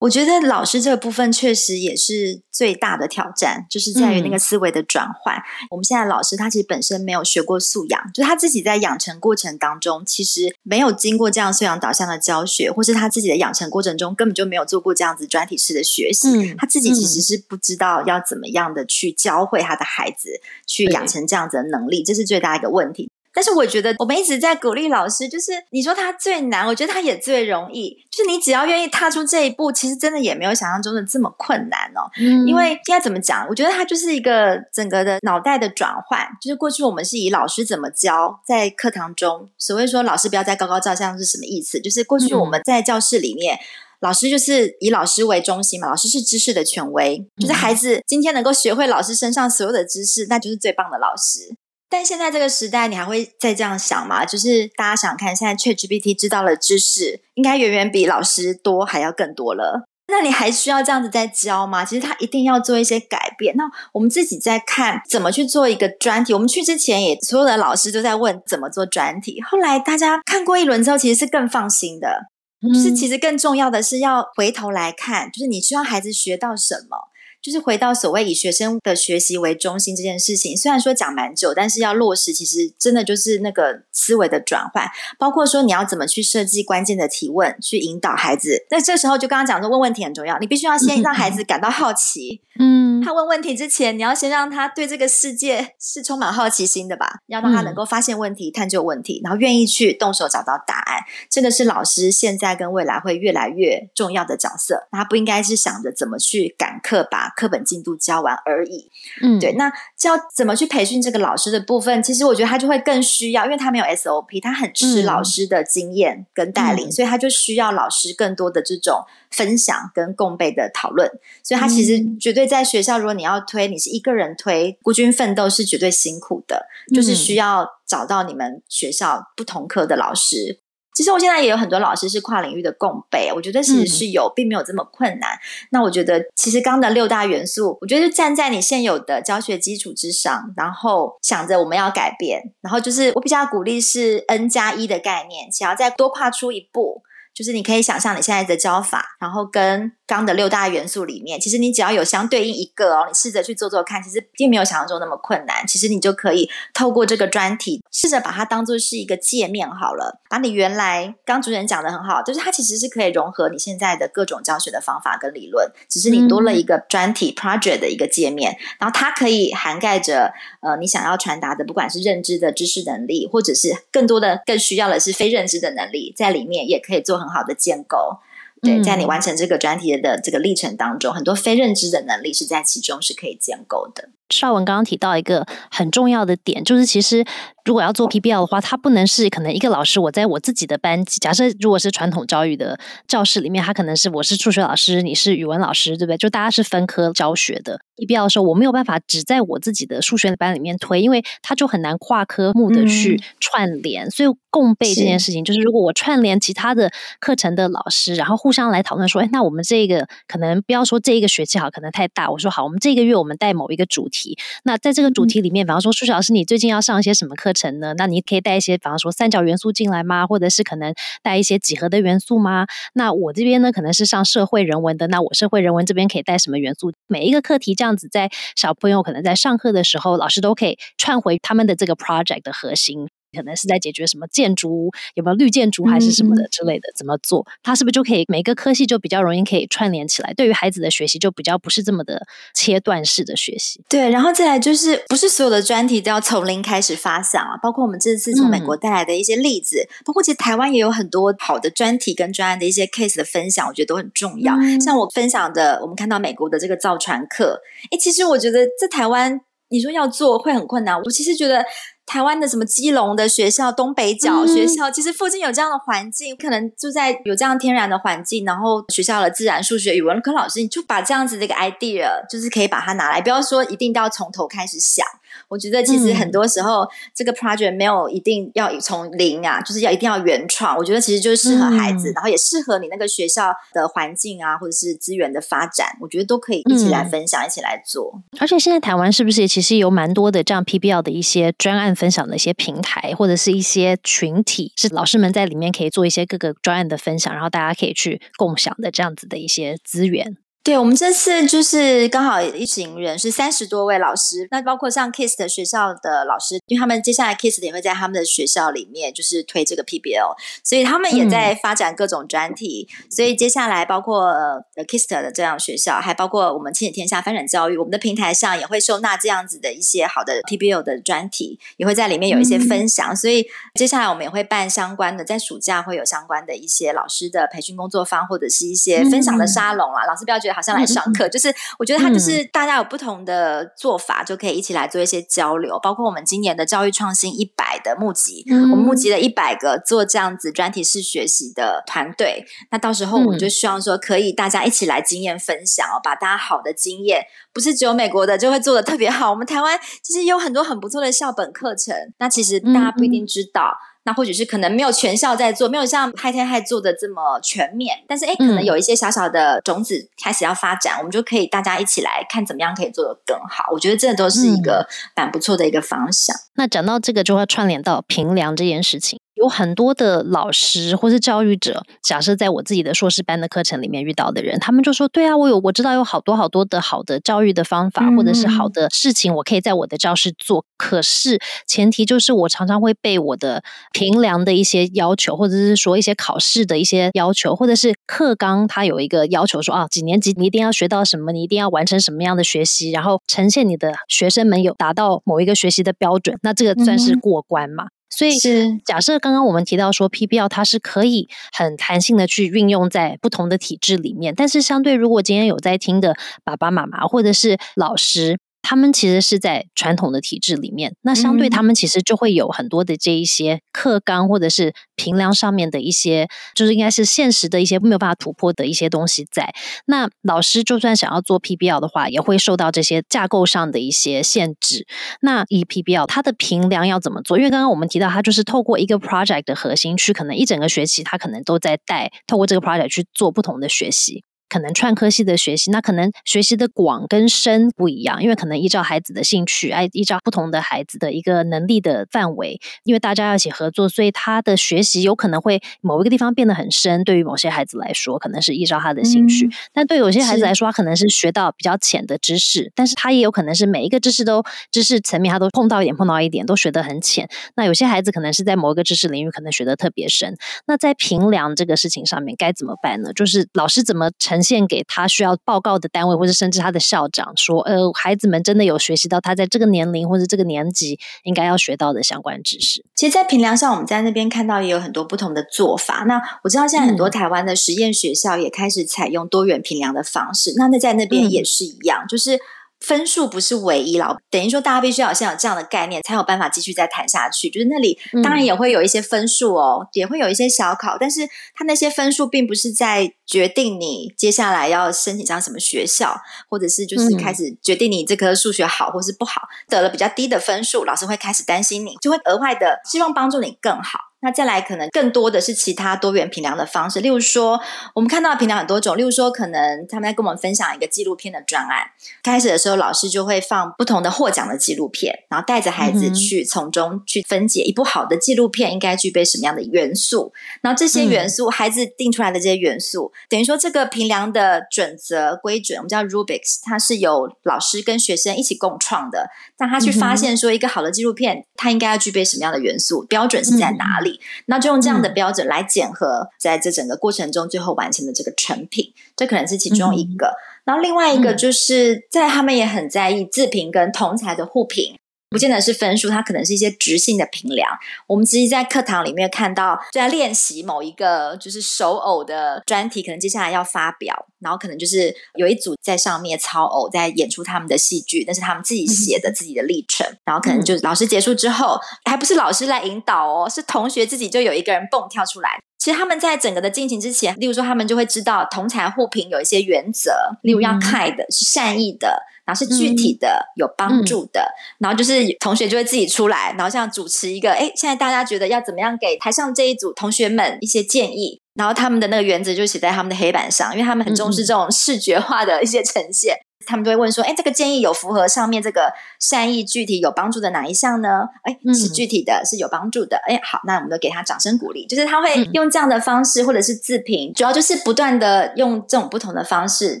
我觉得老师这个部分确实也是最大的挑战，就是在于那个思维的转换。我们现在老师他其实本身没有学过素养，就他自己在养成过程当中，其实没有经过这样素养导向的教学，或是他自己的养成过程中根本就没有做过这样子专题式的学习，他自己其实是不知道要怎么样的去教会他的孩子去养成这样子的能力，这是最大一个问题。但是我觉得我们一直在鼓励老师，就是你说他最难，我觉得他也最容易。就是你只要愿意踏出这一步，其实真的也没有想象中的这么困难哦。嗯，因为应该怎么讲？我觉得他就是一个整个的脑袋的转换。就是过去我们是以老师怎么教，在课堂中，所谓说老师不要再高高照相是什么意思？就是过去我们在教室里面，老师就是以老师为中心嘛，老师是知识的权威，就是孩子今天能够学会老师身上所有的知识，那就是最棒的老师。但现在这个时代，你还会再这样想吗？就是大家想看，现在 ChatGPT 知道了知识，应该远远比老师多，还要更多了。那你还需要这样子在教吗？其实他一定要做一些改变。那我们自己在看怎么去做一个专题。我们去之前，也所有的老师都在问怎么做专题。后来大家看过一轮之后，其实是更放心的。就是其实更重要的是要回头来看，就是你希望孩子学到什么。就是回到所谓以学生的学习为中心这件事情，虽然说讲蛮久，但是要落实，其实真的就是那个思维的转换，包括说你要怎么去设计关键的提问，去引导孩子。那这时候就刚刚讲说问问题很重要，你必须要先让孩子感到好奇。嗯，他问问题之前，你要先让他对这个世界是充满好奇心的吧，要让他能够发现问题、探究问题，然后愿意去动手找到答案。这个是老师现在跟未来会越来越重要的角色。他不应该是想着怎么去赶课把。课本进度教完而已，嗯，对。那教怎么去培训这个老师的部分，其实我觉得他就会更需要，因为他没有 SOP，他很吃老师的经验跟带领，所以他就需要老师更多的这种分享跟共备的讨论。所以他其实绝对在学校，如果你要推，你是一个人推，孤军奋斗是绝对辛苦的，就是需要找到你们学校不同科的老师。其实我现在也有很多老师是跨领域的共备，我觉得其实是有，并没有这么困难。那我觉得其实刚的六大元素，我觉得站在你现有的教学基础之上，然后想着我们要改变，然后就是我比较鼓励是 N 加一的概念，想要再多跨出一步，就是你可以想象你现在的教法，然后跟。刚的六大元素里面，其实你只要有相对应一个哦，你试着去做做看，其实并没有想象中那么困难。其实你就可以透过这个专题，试着把它当做是一个界面好了。把你原来刚主持人讲的很好，就是它其实是可以融合你现在的各种教学的方法跟理论，只是你多了一个专题 project 的一个界面，然后它可以涵盖着呃你想要传达的，不管是认知的知识能力，或者是更多的更需要的是非认知的能力，在里面也可以做很好的建构。对，在你完成这个专题的这个历程当中，很多非认知的能力是在其中是可以建构的。邵文刚刚提到一个很重要的点，就是其实如果要做 PBL 的话，它不能是可能一个老师我在我自己的班级，假设如果是传统教育的教室里面，他可能是我是数学老师，你是语文老师，对不对？就大家是分科教学的。PBL 的时候，我没有办法只在我自己的数学班里面推，因为它就很难跨科目的去串联。所以共备这件事情，就是如果我串联其他的课程的老师，然后互相来讨论说，哎，那我们这个可能不要说这一个学期好，可能太大。我说好，我们这个月我们带某一个主题。那在这个主题里面，比方说数学老师，你最近要上一些什么课程呢？那你可以带一些，比方说三角元素进来吗？或者是可能带一些几何的元素吗？那我这边呢，可能是上社会人文的，那我社会人文这边可以带什么元素？每一个课题这样子，在小朋友可能在上课的时候，老师都可以串回他们的这个 project 的核心。可能是在解决什么建筑有没有绿建筑还是什么的之类的，怎么做？它是不是就可以每个科系就比较容易可以串联起来？对于孩子的学习就比较不是这么的切断式的学习。对，然后再来就是不是所有的专题都要从零开始发想啊？包括我们这次从美国带来的一些例子，包括其实台湾也有很多好的专题跟专案的一些 case 的分享，我觉得都很重要。像我分享的，我们看到美国的这个造船课，哎，其实我觉得在台湾。你说要做会很困难。我其实觉得。台湾的什么基隆的学校、东北角学校，其实附近有这样的环境，可能就在有这样天然的环境，然后学校的自然、数学、语文科老师，你就把这样子的一个 idea，就是可以把它拿来，不要说一定要从头开始想。我觉得其实很多时候，这个 project 没有一定要从零啊，就是要一定要原创。我觉得其实就是适合孩子，然后也适合你那个学校的环境啊，或者是资源的发展，我觉得都可以一起来分享，一起来做。而且现在台湾是不是也其实有蛮多的这样 PBL 的一些专案分享的一些平台，或者是一些群体，是老师们在里面可以做一些各个专业的分享，然后大家可以去共享的这样子的一些资源。对，我们这次就是刚好一行人是三十多位老师，那包括像 Kiss 的学校的老师，因为他们接下来 Kiss 也会在他们的学校里面就是推这个 PBL，所以他们也在发展各种专题。所以接下来包括呃 Kiss 的这样学校，还包括我们亲子天下发展教育，我们的平台上也会收纳这样子的一些好的 PBL 的专题，也会在里面有一些分享。所以接下来我们也会办相关的，在暑假会有相关的一些老师的培训工作坊，或者是一些分享的沙龙啊。老师不要觉得。好像来上课，就是我觉得他就是大家有不同的做法，就可以一起来做一些交流。包括我们今年的教育创新一百的募集，我们募集了一百个做这样子专题式学习的团队。那到时候我们就希望说，可以大家一起来经验分享哦，把大家好的经验，不是只有美国的就会做的特别好，我们台湾其实有很多很不错的校本课程。那其实大家不一定知道。那或许是可能没有全校在做，没有像 Hi 天 Hi 做的这么全面，但是哎，可能有一些小小的种子开始要发展，我们就可以大家一起来看怎么样可以做得更好。我觉得这都是一个蛮不错的一个方向。那讲到这个，就会串联到平凉这件事情。有很多的老师或是教育者，假设在我自己的硕士班的课程里面遇到的人，他们就说：“对啊，我有我知道有好多好多的好的教育的方法，或者是好的事情，我可以在我的教室做。可是前提就是我常常会被我的评量的一些要求，或者是说一些考试的一些要求，或者是课纲它有一个要求说啊，几年级你一定要学到什么，你一定要完成什么样的学习，然后呈现你的学生们有达到某一个学习的标准，那这个算是过关嘛？”所以，假设刚刚我们提到说，PBL 它是可以很弹性的去运用在不同的体制里面，但是相对，如果今天有在听的爸爸妈妈或者是老师。他们其实是在传统的体制里面，那相对他们其实就会有很多的这一些课纲或者是评量上面的一些，就是应该是现实的一些没有办法突破的一些东西在。那老师就算想要做 PBL 的话，也会受到这些架构上的一些限制。那以 PBL 它的评量要怎么做？因为刚刚我们提到，它就是透过一个 project 的核心去，可能一整个学期，它可能都在带透过这个 project 去做不同的学习。可能串科系的学习，那可能学习的广跟深不一样，因为可能依照孩子的兴趣，哎，依照不同的孩子的一个能力的范围，因为大家要一起合作，所以他的学习有可能会某一个地方变得很深。对于某些孩子来说，可能是依照他的兴趣；但对有些孩子来说，他可能是学到比较浅的知识，但是他也有可能是每一个知识都知识层面他都碰到一点，碰到一点都学得很浅。那有些孩子可能是在某一个知识领域可能学得特别深。那在评量这个事情上面该怎么办呢？就是老师怎么呈现给他需要报告的单位，或者甚至他的校长说：“呃，孩子们真的有学习到他在这个年龄或者这个年级应该要学到的相关知识。”其实，在平凉上，我们在那边看到也有很多不同的做法。那我知道现在很多台湾的实验学校也开始采用多元平凉的方式。那那在那边也是一样，就是。分数不是唯一了，等于说大家必须要先有这样的概念，才有办法继续再谈下去。就是那里当然也会有一些分数哦，也会有一些小考，但是它那些分数并不是在决定你接下来要申请上什么学校，或者是就是开始决定你这科数学好或是不好。得了比较低的分数，老师会开始担心你，就会额外的希望帮助你更好。那再来，可能更多的是其他多元评量的方式，例如说，我们看到评量很多种，例如说，可能他们在跟我们分享一个纪录片的专案。开始的时候，老师就会放不同的获奖的纪录片，然后带着孩子去从中去分解一部好的纪录片应该具备什么样的元素。然后这些元素，孩子定出来的这些元素，等于说这个评量的准则规准，我们叫 rubrics，它是由老师跟学生一起共创的。让他去发现说，一个好的纪录片，它应该要具备什么样的元素，标准是在哪里？那就用这样的标准来检核，在这整个过程中最后完成的这个成品，这可能是其中一个。然后另外一个就是在他们也很在意自评跟同才的互评。不见得是分数，它可能是一些直性的评量。我们其实，在课堂里面看到，在练习某一个就是手偶的专题，可能接下来要发表，然后可能就是有一组在上面操偶，在演出他们的戏剧，那是他们自己写的自己的历程。然后可能就是老师结束之后，还不是老师来引导哦，是同学自己就有一个人蹦跳出来。其实他们在整个的进行之前，例如说他们就会知道同才互评有一些原则，例如要 kind 是善意的。然后是具体的有帮助的，然后就是同学就会自己出来，然后像主持一个，哎，现在大家觉得要怎么样给台上这一组同学们一些建议，然后他们的那个原则就写在他们的黑板上，因为他们很重视这种视觉化的一些呈现。他们就会问说：“哎，这个建议有符合上面这个善意、具体有帮助的哪一项呢？哎，是具体的，是有帮助的。哎，好，那我们都给他掌声鼓励。就是他会用这样的方式，或者是自评，主要就是不断的用这种不同的方式。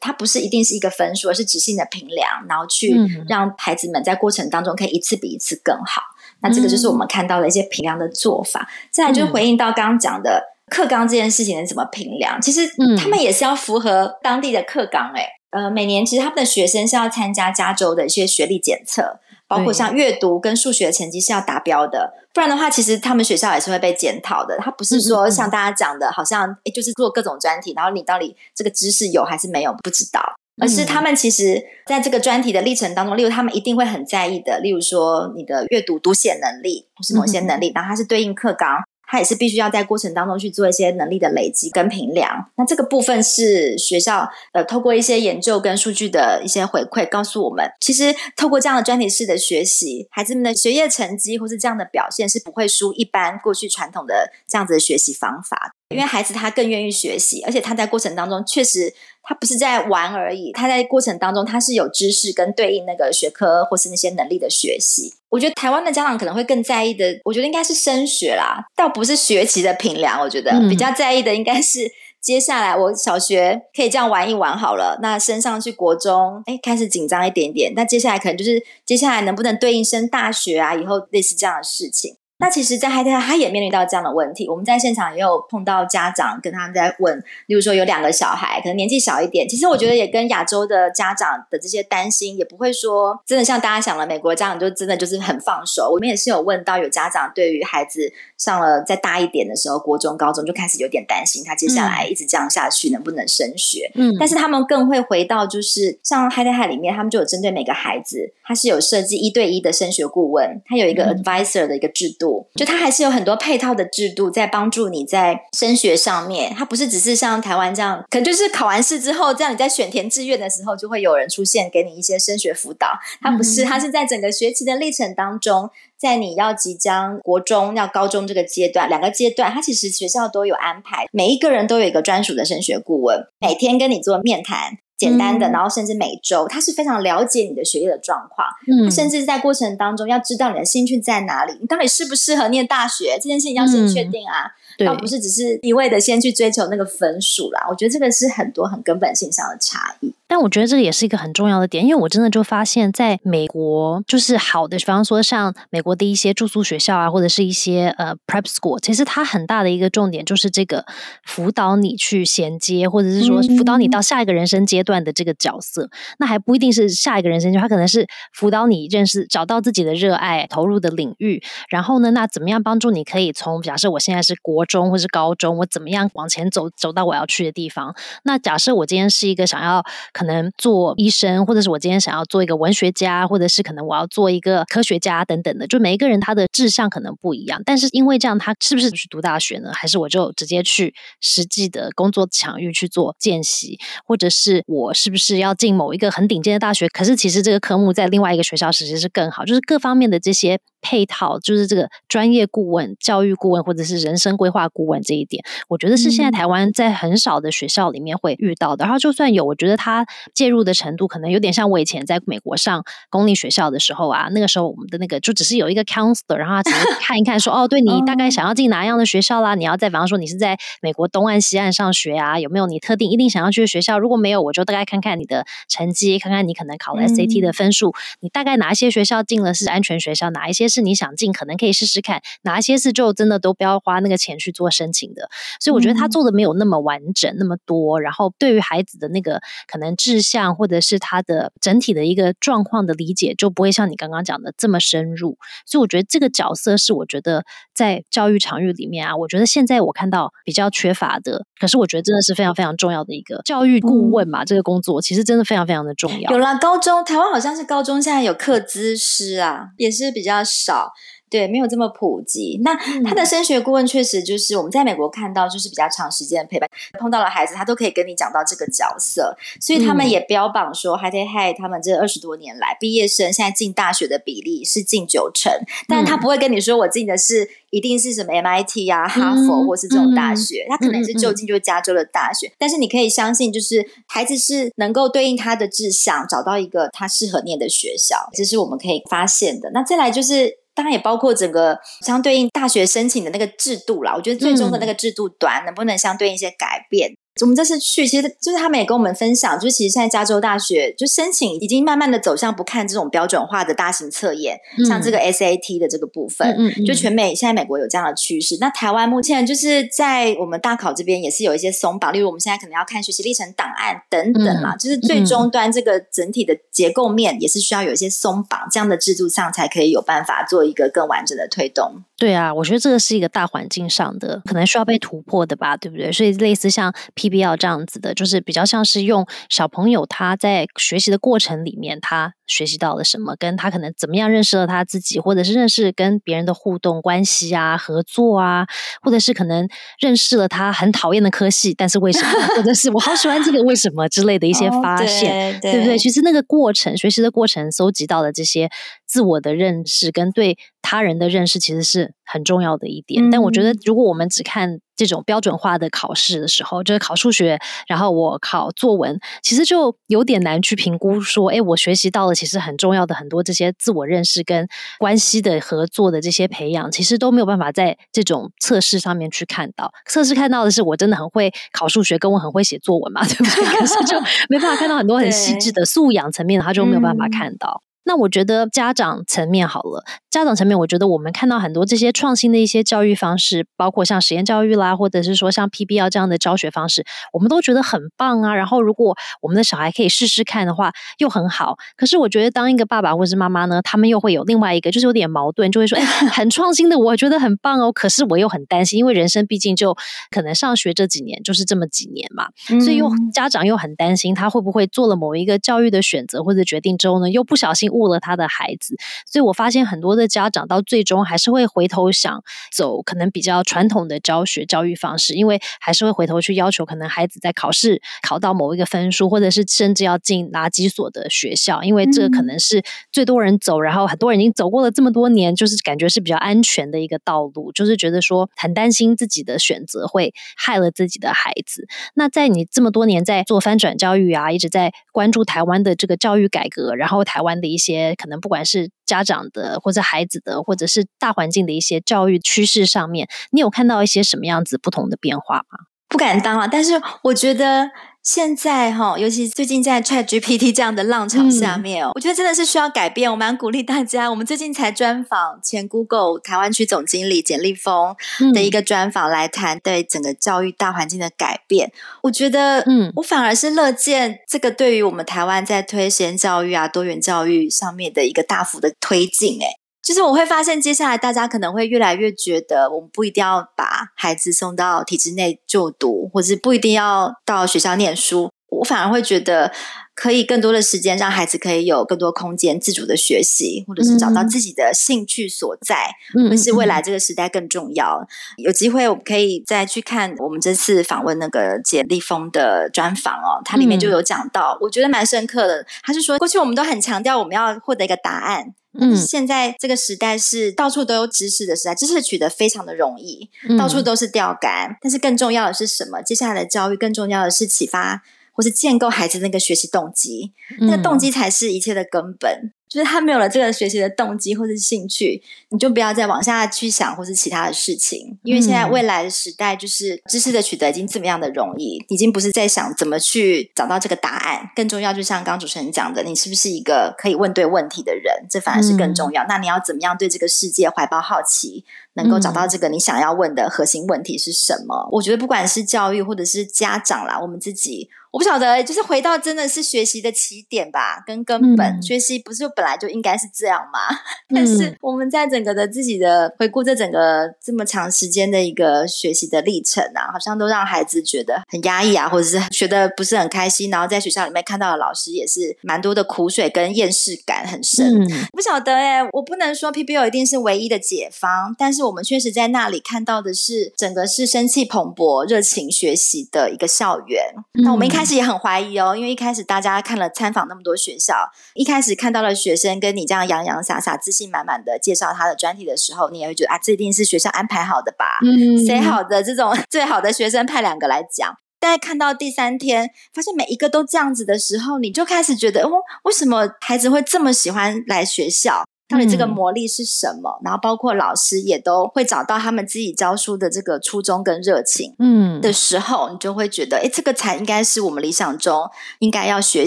它不是一定是一个分数，而是直性的评量，然后去让孩子们在过程当中可以一次比一次更好。那这个就是我们看到的一些评量的做法。再来就回应到刚刚讲的课纲这件事情怎么评量，其实他们也是要符合当地的课纲。哎。呃，每年其实他们的学生是要参加加州的一些学历检测，包括像阅读跟数学成绩是要达标的，不然的话，其实他们学校也是会被检讨的。他不是说像大家讲的，好像就是做各种专题，然后你到底这个知识有还是没有不知道，而是他们其实在这个专题的历程当中，例如他们一定会很在意的，例如说你的阅读读写能力或是某些能力，然后它是对应课纲。他也是必须要在过程当中去做一些能力的累积跟评量。那这个部分是学校呃，透过一些研究跟数据的一些回馈，告诉我们，其实透过这样的专题式的学习，孩子们的学业成绩或是这样的表现是不会输一般过去传统的这样子的学习方法。因为孩子他更愿意学习，而且他在过程当中确实他不是在玩而已，他在过程当中他是有知识跟对应那个学科或是那些能力的学习。我觉得台湾的家长可能会更在意的，我觉得应该是升学啦，倒不是学习的评量。我觉得比较在意的应该是接下来我小学可以这样玩一玩好了，那升上去国中，哎，开始紧张一点点。那接下来可能就是接下来能不能对应升大学啊？以后类似这样的事情。那其实，在海特他也面临到这样的问题。我们在现场也有碰到家长跟他们在问，例如说有两个小孩，可能年纪小一点。其实我觉得也跟亚洲的家长的这些担心，也不会说真的像大家想的，美国家长就真的就是很放手。我们也是有问到有家长对于孩子上了再大一点的时候，国中、高中就开始有点担心，他接下来一直这样下去能不能升学？嗯，但是他们更会回到就是像海特海里面，他们就有针对每个孩子，他是有设计一对一的升学顾问，他有一个 advisor 的一个制度。就它还是有很多配套的制度在帮助你在升学上面，它不是只是像台湾这样，可能就是考完试之后，这样你在选填志愿的时候就会有人出现给你一些升学辅导。它不是，它是在整个学期的历程当中，在你要即将国中要高中这个阶段，两个阶段，它其实学校都有安排，每一个人都有一个专属的升学顾问，每天跟你做面谈。简单的，然后甚至每周，他是非常了解你的学业的状况，嗯，甚至在过程当中要知道你的兴趣在哪里，你到底适不适合念大学，这件事情要先确定啊，倒不是只是一味的先去追求那个分数啦。我觉得这个是很多很根本性上的差异。但我觉得这个也是一个很重要的点，因为我真的就发现，在美国就是好的，比方说像美国的一些住宿学校啊，或者是一些呃 prep school，其实它很大的一个重点就是这个辅导你去衔接，或者是说辅导你到下一个人生阶段的这个角色。那还不一定是下一个人生阶段，它可能是辅导你认识、找到自己的热爱、投入的领域。然后呢，那怎么样帮助你可以从假设我现在是国中或是高中，我怎么样往前走，走到我要去的地方？那假设我今天是一个想要。可能做医生，或者是我今天想要做一个文学家，或者是可能我要做一个科学家等等的，就每一个人他的志向可能不一样。但是因为这样，他是不是去读大学呢？还是我就直接去实际的工作场域去做见习，或者是我是不是要进某一个很顶尖的大学？可是其实这个科目在另外一个学校实际是更好，就是各方面的这些。配套就是这个专业顾问、教育顾问或者是人生规划顾问这一点，我觉得是现在台湾在很少的学校里面会遇到的。然后就算有，我觉得他介入的程度可能有点像我以前在美国上公立学校的时候啊，那个时候我们的那个就只是有一个 counselor，然后他只是看一看说，哦，对你大概想要进哪样的学校啦？你要在比方说你是在美国东岸、西岸上学啊，有没有你特定一定想要去的学校？如果没有，我就大概看看你的成绩，看看你可能考了 SAT 的分数，你大概哪一些学校进了是安全学校，哪一些？是你想进，可能可以试试看哪一些是就真的都不要花那个钱去做申请的。所以我觉得他做的没有那么完整，那么多。然后对于孩子的那个可能志向或者是他的整体的一个状况的理解，就不会像你刚刚讲的这么深入。所以我觉得这个角色是我觉得在教育场域里面啊，我觉得现在我看到比较缺乏的。可是我觉得真的是非常非常重要的一个教育顾问嘛，这个工作其实真的非常非常的重要。有了高中，台湾好像是高中现在有课资师啊，也是比较少。对，没有这么普及。那他的升学顾问确实就是我们在美国看到，就是比较长时间的陪伴，碰到了孩子，他都可以跟你讲到这个角色。所以他们也标榜说 Hi，他们这二十多年来，毕业生现在进大学的比例是近九成。但他不会跟你说，我进的是一定是什么 MIT 啊、哈佛或是这种大学，他可能是就近就是加州的大学。但是你可以相信，就是孩子是能够对应他的志向，找到一个他适合念的学校，这是我们可以发现的。那再来就是。当然也包括整个相对应大学申请的那个制度啦，我觉得最终的那个制度端能不能相对应一些改变？我们这次去，其实就是他们也跟我们分享，就是其实现在加州大学就申请已经慢慢的走向不看这种标准化的大型测验，像这个 SAT 的这个部分，就全美现在美国有这样的趋势。那台湾目前就是在我们大考这边也是有一些松绑，例如我们现在可能要看学习历程档案等等嘛，就是最终端这个整体的结构面也是需要有一些松绑，这样的制度上才可以有办法做一个更完整的推动。对啊，我觉得这个是一个大环境上的可能需要被突破的吧，对不对？所以类似像 PBL 这样子的，就是比较像是用小朋友他在学习的过程里面，他学习到了什么，跟他可能怎么样认识了他自己，或者是认识跟别人的互动关系啊、合作啊，或者是可能认识了他很讨厌的科系，但是为什么，或者是我好喜欢这个为什么之类的一些发现，对不对？其实那个过程，学习的过程，搜集到的这些自我的认识跟对。他人的认识其实是很重要的一点，但我觉得如果我们只看这种标准化的考试的时候，就是考数学，然后我考作文，其实就有点难去评估说，哎，我学习到了其实很重要的很多这些自我认识跟关系的合作的这些培养，其实都没有办法在这种测试上面去看到。测试看到的是我真的很会考数学，跟我很会写作文嘛，对不对？可是就没办法看到很多很细致的素养层面，他就没有办法看到。那我觉得家长层面好了，家长层面，我觉得我们看到很多这些创新的一些教育方式，包括像实验教育啦，或者是说像 PBL 这样的教学方式，我们都觉得很棒啊。然后，如果我们的小孩可以试试看的话，又很好。可是，我觉得当一个爸爸或者是妈妈呢，他们又会有另外一个，就是有点矛盾，就会说：“哎，很创新的，我觉得很棒哦。”可是我又很担心，因为人生毕竟就可能上学这几年就是这么几年嘛，所以又家长又很担心他会不会做了某一个教育的选择或者决定之后呢，又不小心。误了他的孩子，所以我发现很多的家长到最终还是会回头想走可能比较传统的教学教育方式，因为还是会回头去要求可能孩子在考试考到某一个分数，或者是甚至要进哪几所的学校，因为这个可能是最多人走，然后很多人已经走过了这么多年，就是感觉是比较安全的一个道路，就是觉得说很担心自己的选择会害了自己的孩子。那在你这么多年在做翻转教育啊，一直在关注台湾的这个教育改革，然后台湾的一些。些可能不管是家长的或者孩子的，或者是大环境的一些教育趋势上面，你有看到一些什么样子不同的变化吗？不敢当了，但是我觉得。现在哈，尤其最近在 Chat GPT 这样的浪潮下面哦，我觉得真的是需要改变。我蛮鼓励大家，我们最近才专访前 Google 台湾区总经理简立峰的一个专访，来谈对整个教育大环境的改变。我觉得，嗯，我反而是乐见这个对于我们台湾在推实验教育啊、多元教育上面的一个大幅的推进。哎。就是我会发现，接下来大家可能会越来越觉得，我们不一定要把孩子送到体制内就读，或者不一定要到学校念书。我反而会觉得。可以更多的时间让孩子可以有更多空间自主的学习，或者是找到自己的兴趣所在，会是未来这个时代更重要。有机会我们可以再去看我们这次访问那个简立峰的专访哦，它里面就有讲到，我觉得蛮深刻的。他是说，过去我们都很强调我们要获得一个答案，嗯，现在这个时代是到处都有知识的时代，知识取得非常的容易，到处都是钓竿。但是更重要的是什么？接下来的教育更重要的是启发。或是建构孩子那个学习动机，那个动机才是一切的根本。就是他没有了这个学习的动机或是兴趣，你就不要再往下去想或是其他的事情。因为现在未来的时代，就是知识的取得已经这么样的容易，已经不是在想怎么去找到这个答案。更重要，就像刚主持人讲的，你是不是一个可以问对问题的人？这反而是更重要。那你要怎么样对这个世界怀抱好奇，能够找到这个你想要问的核心问题是什么？我觉得不管是教育或者是家长啦，我们自己。我不晓得，就是回到真的是学习的起点吧，跟根本学习不是本来就应该是这样吗？但是我们在整个的自己的回顾这整个这么长时间的一个学习的历程啊，好像都让孩子觉得很压抑啊，或者是学的不是很开心，然后在学校里面看到的老师也是蛮多的苦水跟厌世感很深。嗯不晓得哎，我不能说 PBL 一定是唯一的解方，但是我们确实在那里看到的是整个是生气蓬勃、热情学习的一个校园。那我们一开始也很怀疑哦，因为一开始大家看了参访那么多学校，一开始看到了学生跟你这样洋洋洒洒、自信满满的介绍他的专题的时候，你也会觉得啊，这一定是学校安排好的吧？嗯，谁好的这种最好的学生派两个来讲，大家看到第三天，发现每一个都这样子的时候，你就开始觉得哦，为什么孩子会这么喜欢来学校？到底这个魔力是什么？然后包括老师也都会找到他们自己教书的这个初衷跟热情，嗯，的时候，你就会觉得，哎，这个才应该是我们理想中应该要学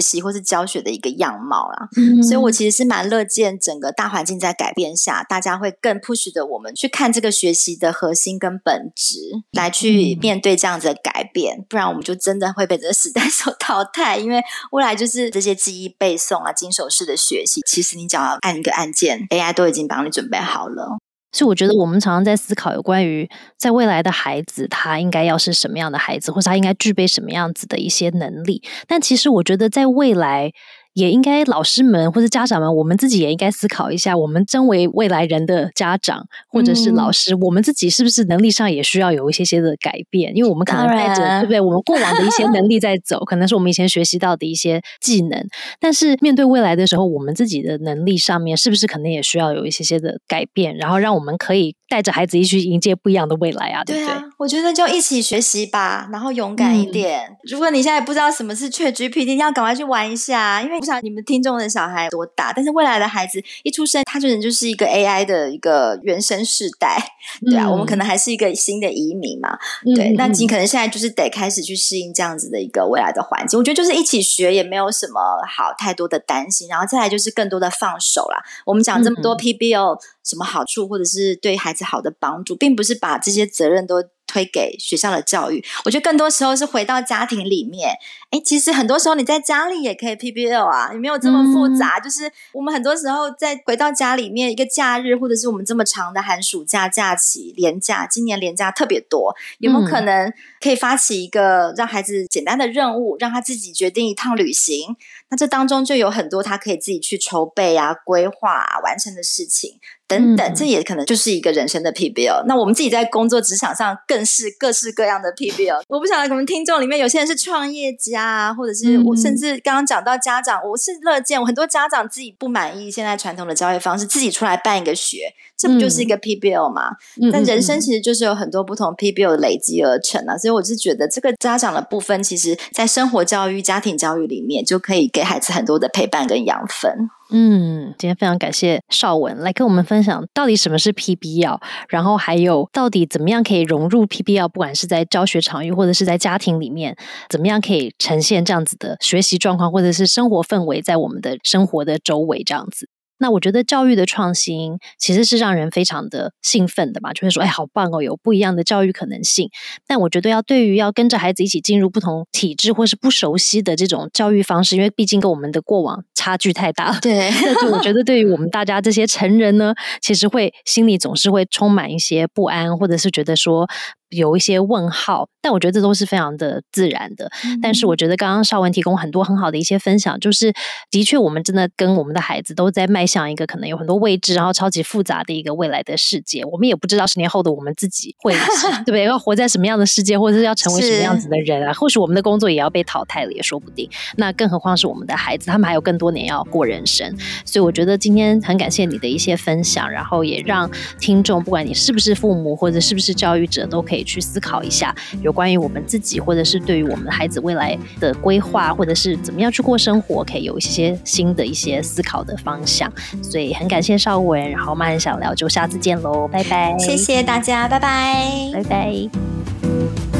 习或是教学的一个样貌啦。嗯所以我其实是蛮乐见整个大环境在改变下，大家会更 push 的我们去看这个学习的核心跟本质，来去面对这样子的改变，不然我们就真的会被这个时代所 淘汰。因为未来就是这些记忆背诵啊、经手式的学习，其实你只要按一个按键。AI 都已经帮你准备好了，所以我觉得我们常常在思考有关于在未来的孩子，他应该要是什么样的孩子，或者他应该具备什么样子的一些能力。但其实我觉得在未来。也应该老师们或者家长们，我们自己也应该思考一下，我们身为未来人的家长或者是老师，我们自己是不是能力上也需要有一些些的改变？因为我们可能带着对不对？我们过往的一些能力在走，可能是我们以前学习到的一些技能，但是面对未来的时候，我们自己的能力上面是不是可能也需要有一些些的改变？然后让我们可以带着孩子一起迎接不一样的未来啊？对不对？我觉得就一起学习吧，然后勇敢一点。如果你现在不知道什么是 ChatGPT，要赶快去玩一下，因为。不晓得你们听众的小孩多大，但是未来的孩子一出生，他就能就是一个 AI 的一个原生世代，对啊，我们可能还是一个新的移民嘛，对，那你可能现在就是得开始去适应这样子的一个未来的环境。我觉得就是一起学也没有什么好太多的担心，然后再来就是更多的放手啦。我们讲这么多 PBO 什么好处，或者是对孩子好的帮助，并不是把这些责任都。推给学校的教育，我觉得更多时候是回到家庭里面。哎，其实很多时候你在家里也可以 PBL 啊，也没有这么复杂。就是我们很多时候在回到家里面，一个假日或者是我们这么长的寒暑假假期、连假，今年连假特别多，有没有可能可以发起一个让孩子简单的任务，让他自己决定一趟旅行？那这当中就有很多他可以自己去筹备啊、规划啊、完成的事情。等等，这也可能就是一个人生的 PBL。那我们自己在工作职场上更是各式各样的 PBL。我不晓得我们听众里面有些人是创业家啊，或者是我甚至刚刚讲到家长，我是乐见我很多家长自己不满意现在传统的教育方式，自己出来办一个学，这不就是一个 PBL 吗？但人生其实就是有很多不同 PBL 累积而成啊。所以我是觉得这个家长的部分，其实在生活教育、家庭教育里面，就可以给孩子很多的陪伴跟养分。嗯，今天非常感谢邵文来跟我们分享到底什么是 PBL，然后还有到底怎么样可以融入 PBL，不管是在教学场域或者是在家庭里面，怎么样可以呈现这样子的学习状况或者是生活氛围在我们的生活的周围这样子。那我觉得教育的创新其实是让人非常的兴奋的吧，就会说，哎，好棒哦，有不一样的教育可能性。但我觉得要对于要跟着孩子一起进入不同体制或是不熟悉的这种教育方式，因为毕竟跟我们的过往差距太大。对，但是我觉得对于我们大家这些成人呢，其实会心里总是会充满一些不安，或者是觉得说。有一些问号，但我觉得这都是非常的自然的。但是我觉得刚刚邵文提供很多很好的一些分享，就是的确我们真的跟我们的孩子都在迈向一个可能有很多未知，然后超级复杂的一个未来的世界。我们也不知道十年后的我们自己会对不 对，要活在什么样的世界，或者是要成为什么样子的人啊？或许我们的工作也要被淘汰了，也说不定。那更何况是我们的孩子，他们还有更多年要过人生。所以我觉得今天很感谢你的一些分享，然后也让听众，不管你是不是父母或者是不是教育者，都可以。去思考一下，有关于我们自己，或者是对于我们的孩子未来的规划，或者是怎么样去过生活，可以有一些新的一些思考的方向。所以很感谢邵文，然后慢慢想聊，就下次见喽，拜拜！谢谢大家，拜拜，拜拜。